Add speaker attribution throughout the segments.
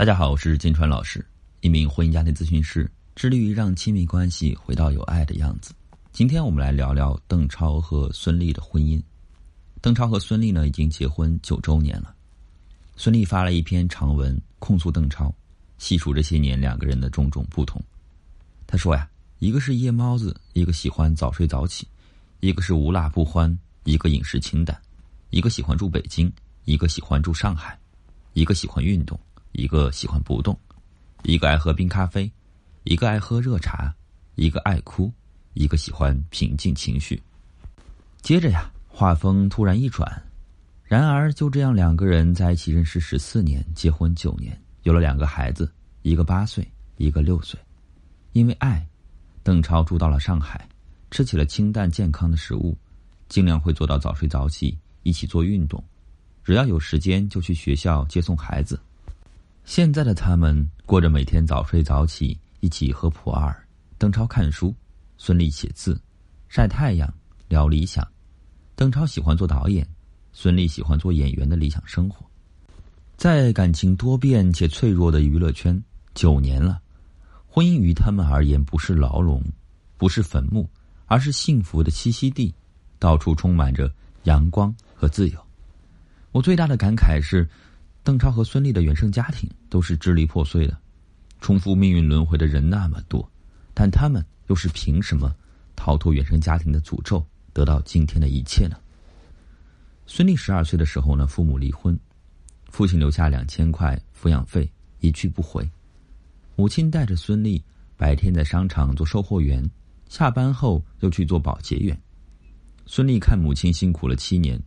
Speaker 1: 大家好，我是金川老师，一名婚姻家庭咨询师，致力于让亲密关系回到有爱的样子。今天我们来聊聊邓超和孙俪的婚姻。邓超和孙俪呢，已经结婚九周年了。孙俪发了一篇长文控诉邓超，细数这些年两个人的种种不同。他说呀，一个是夜猫子，一个喜欢早睡早起；一个是无辣不欢，一个饮食清淡；一个喜欢住北京，一个喜欢住上海；一个喜欢运动。一个喜欢不动，一个爱喝冰咖啡，一个爱喝热茶，一个爱哭，一个喜欢平静情绪。接着呀，画风突然一转，然而就这样两个人在一起认识十四年，结婚九年，有了两个孩子，一个八岁，一个六岁。因为爱，邓超住到了上海，吃起了清淡健康的食物，尽量会做到早睡早起，一起做运动，只要有时间就去学校接送孩子。现在的他们过着每天早睡早起，一起喝普洱，邓超看书，孙俪写字，晒太阳，聊理想。邓超喜欢做导演，孙俪喜欢做演员的理想生活。在感情多变且脆弱的娱乐圈，九年了，婚姻于他们而言不是牢笼，不是坟墓，而是幸福的栖息地，到处充满着阳光和自由。我最大的感慨是。邓超和孙俪的原生家庭都是支离破碎的，重复命运轮回的人那么多，但他们又是凭什么逃脱原生家庭的诅咒，得到今天的一切呢？孙俪十二岁的时候呢，父母离婚，父亲留下两千块抚养费，一去不回。母亲带着孙俪白天在商场做售货员，下班后又去做保洁员。孙俪看母亲辛苦了七年，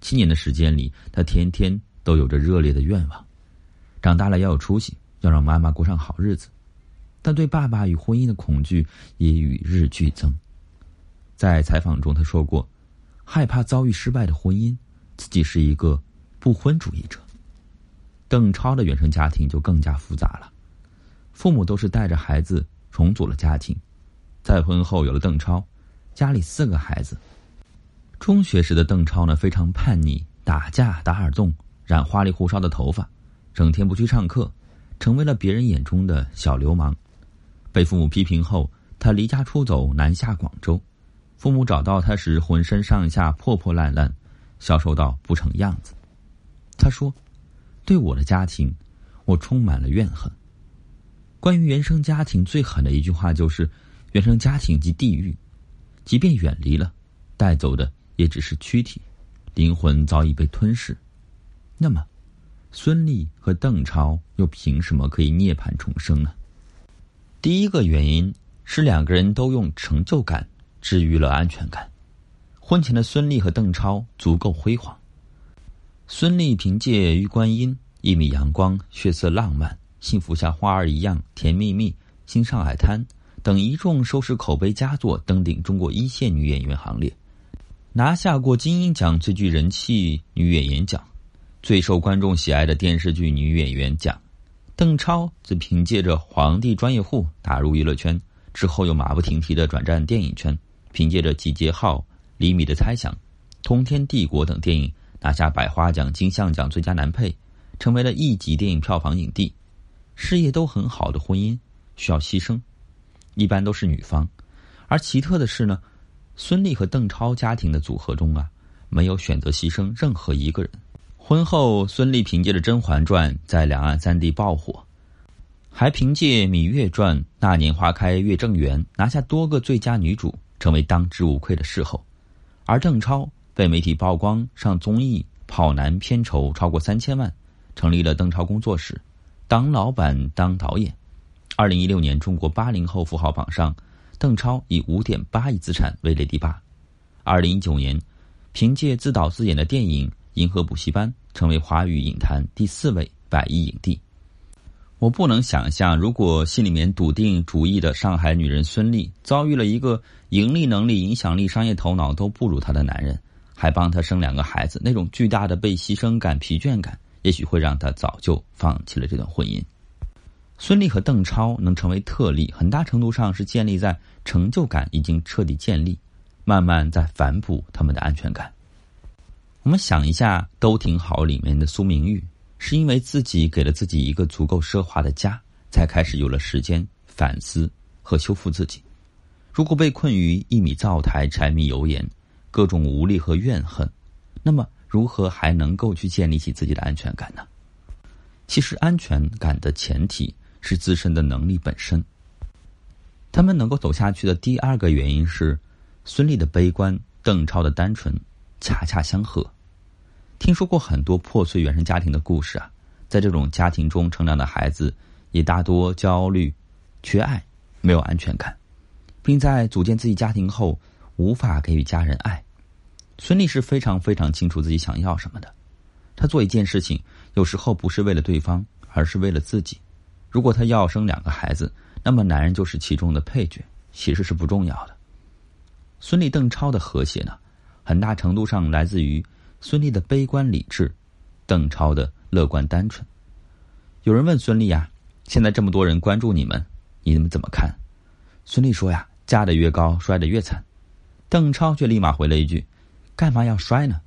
Speaker 1: 七年的时间里，她天天。都有着热烈的愿望，长大了要有出息，要让妈妈过上好日子，但对爸爸与婚姻的恐惧也与日俱增。在采访中，他说过，害怕遭遇失败的婚姻，自己是一个不婚主义者。邓超的原生家庭就更加复杂了，父母都是带着孩子重组了家庭，再婚后有了邓超，家里四个孩子。中学时的邓超呢，非常叛逆，打架打耳洞。染花里胡哨的头发，整天不去上课，成为了别人眼中的小流氓。被父母批评后，他离家出走，南下广州。父母找到他时，浑身上下破破烂烂，消瘦到不成样子。他说：“对我的家庭，我充满了怨恨。关于原生家庭，最狠的一句话就是：原生家庭即地狱，即便远离了，带走的也只是躯体，灵魂早已被吞噬。”那么，孙俪和邓超又凭什么可以涅槃重生呢？第一个原因是两个人都用成就感治愈了安全感。婚前的孙俪和邓超足够辉煌。孙俪凭借《玉观音》《一米阳光》《血色浪漫》《幸福像花儿一样》《甜蜜蜜》《新上海滩》等一众收视口碑佳作，登顶中国一线女演员行列，拿下过金鹰奖最具人气女演员奖。最受观众喜爱的电视剧女演员奖，邓超则凭借着《皇帝专业户》打入娱乐圈，之后又马不停蹄的转战电影圈，凭借着《集结号》《厘米的猜想》《通天帝国》等电影拿下百花奖、金像奖最佳男配，成为了一级电影票房影帝。事业都很好的婚姻需要牺牲，一般都是女方。而奇特的是呢，孙俪和邓超家庭的组合中啊，没有选择牺牲任何一个人。婚后，孙俪凭借着《甄嬛传》在两岸三地爆火，还凭借《芈月传》《那年花开月正圆》拿下多个最佳女主，成为当之无愧的视后。而邓超被媒体曝光上综艺跑男，片酬超过三千万，成立了邓超工作室，当老板当导演。二零一六年中国八零后富豪榜上，邓超以五点八亿资产位列第八。二零一九年，凭借自导自演的电影《银河补习班》。成为华语影坛第四位百亿影帝。我不能想象，如果心里面笃定主义的上海女人孙俪遭遇了一个盈利能力、影响力、商业头脑都不如她的男人，还帮她生两个孩子，那种巨大的被牺牲感、疲倦感，也许会让她早就放弃了这段婚姻。孙俪和邓超能成为特例，很大程度上是建立在成就感已经彻底建立，慢慢在反哺他们的安全感。我们想一下，《都挺好》里面的苏明玉，是因为自己给了自己一个足够奢华的家，才开始有了时间反思和修复自己。如果被困于一米灶台、柴米油盐，各种无力和怨恨，那么如何还能够去建立起自己的安全感呢？其实，安全感的前提是自身的能力本身。他们能够走下去的第二个原因是，孙俪的悲观，邓超的单纯，恰恰相合。听说过很多破碎原生家庭的故事啊，在这种家庭中成长的孩子，也大多焦虑、缺爱、没有安全感。并在组建自己家庭后无法给予家人爱。孙俪是非常非常清楚自己想要什么的。她做一件事情，有时候不是为了对方，而是为了自己。如果她要生两个孩子，那么男人就是其中的配角，其实是不重要的。孙俪邓超的和谐呢，很大程度上来自于孙俪的悲观理智，邓超的乐观单纯。有人问孙俪呀：“现在这么多人关注你们，你们怎么看？”孙俪说呀。嫁得越高，摔得越惨。邓超却立马回了一句：“干嘛要摔呢？”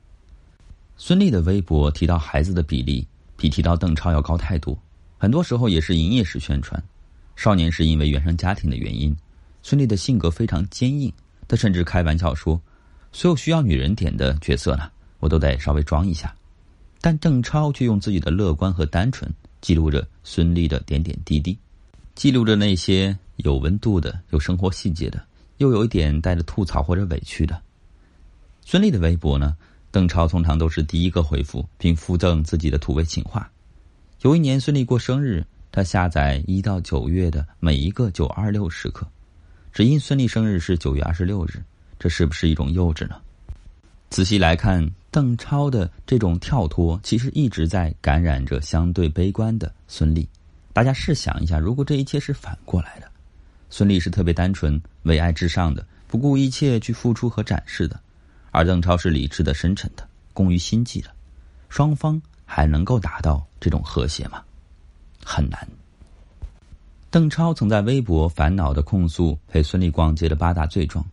Speaker 1: 孙俪的微博提到孩子的比例比提到邓超要高太多，很多时候也是营业式宣传。少年时因为原生家庭的原因，孙俪的性格非常坚硬。他甚至开玩笑说：“所有需要女人点的角色呢，我都得稍微装一下。”但邓超却用自己的乐观和单纯记录着孙俪的点点滴滴，记录着那些。有温度的，有生活细节的，又有一点带着吐槽或者委屈的。孙俪的微博呢，邓超通常都是第一个回复，并附赠自己的土味情话。有一年孙俪过生日，他下载一到九月的每一个九二六时刻，只因孙俪生日是九月二十六日，这是不是一种幼稚呢？仔细来看，邓超的这种跳脱，其实一直在感染着相对悲观的孙俪。大家试想一下，如果这一切是反过来的。孙俪是特别单纯、为爱至上的，不顾一切去付出和展示的；而邓超是理智的、深沉的、工于心计的。双方还能够达到这种和谐吗？很难。邓超曾在微博烦恼的控诉陪孙俪逛街的八大罪状，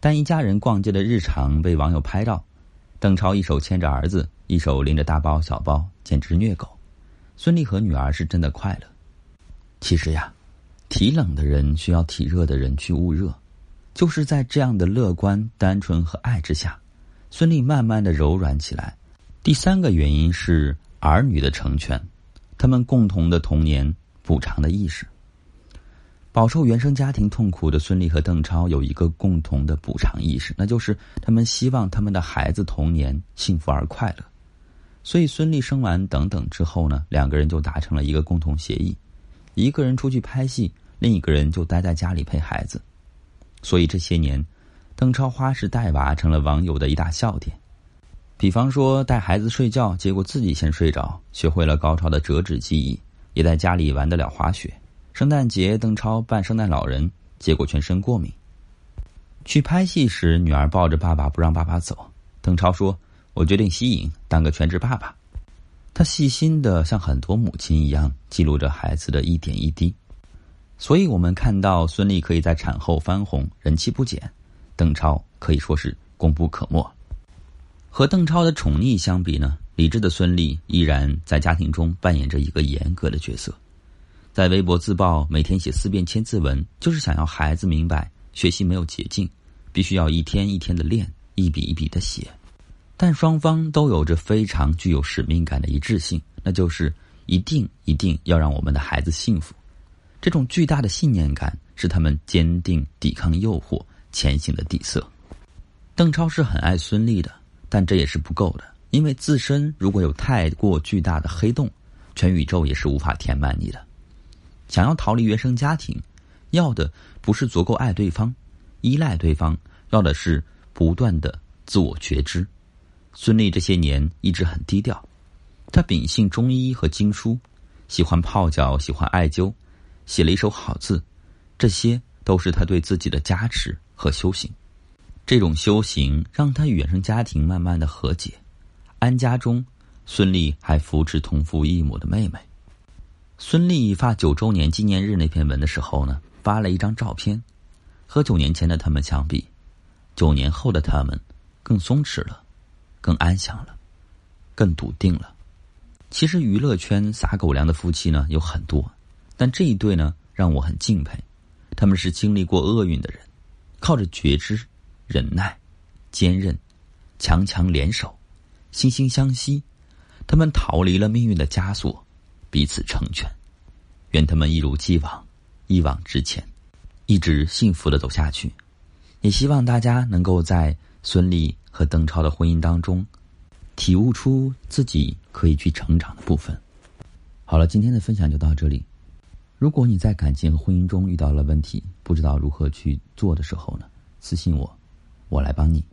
Speaker 1: 但一家人逛街的日常被网友拍到，邓超一手牵着儿子，一手拎着大包小包，简直虐狗。孙俪和女儿是真的快乐。其实呀。体冷的人需要体热的人去捂热，就是在这样的乐观、单纯和爱之下，孙俪慢慢的柔软起来。第三个原因是儿女的成全，他们共同的童年补偿的意识。饱受原生家庭痛苦的孙俪和邓超有一个共同的补偿意识，那就是他们希望他们的孩子童年幸福而快乐。所以孙俪生完等等之后呢，两个人就达成了一个共同协议。一个人出去拍戏，另一个人就待在家里陪孩子。所以这些年，邓超花式带娃成了网友的一大笑点。比方说带孩子睡觉，结果自己先睡着，学会了高超的折纸技艺，也在家里玩得了滑雪。圣诞节，邓超扮圣诞老人，结果全身过敏。去拍戏时，女儿抱着爸爸不让爸爸走，邓超说：“我决定息影，当个全职爸爸。”他细心的像很多母亲一样记录着孩子的一点一滴，所以我们看到孙俪可以在产后翻红，人气不减，邓超可以说是功不可没。和邓超的宠溺相比呢，理智的孙俪依然在家庭中扮演着一个严格的角色，在微博自曝每天写四遍千字文，就是想要孩子明白学习没有捷径，必须要一天一天的练，一笔一笔的写。但双方都有着非常具有使命感的一致性，那就是一定一定要让我们的孩子幸福。这种巨大的信念感是他们坚定抵抗诱惑前行的底色。邓超是很爱孙俪的，但这也是不够的，因为自身如果有太过巨大的黑洞，全宇宙也是无法填满你的。想要逃离原生家庭，要的不是足够爱对方、依赖对方，要的是不断的自我觉知。孙俪这些年一直很低调，她秉性中医和经书，喜欢泡脚，喜欢艾灸，写了一手好字，这些都是她对自己的加持和修行。这种修行让她与原生家庭慢慢的和解。安家中，孙俪还扶持同父异母的妹妹。孙俪发九周年纪念日那篇文的时候呢，发了一张照片，和九年前的他们相比，九年后的他们更松弛了。更安详了，更笃定了。其实娱乐圈撒狗粮的夫妻呢有很多，但这一对呢让我很敬佩。他们是经历过厄运的人，靠着觉知、忍耐、坚韧、强强联手、惺惺相惜，他们逃离了命运的枷锁，彼此成全。愿他们一如既往，一往直前，一直幸福的走下去。也希望大家能够在孙俪和邓超的婚姻当中，体悟出自己可以去成长的部分。好了，今天的分享就到这里。如果你在感情和婚姻中遇到了问题，不知道如何去做的时候呢，私信我，我来帮你。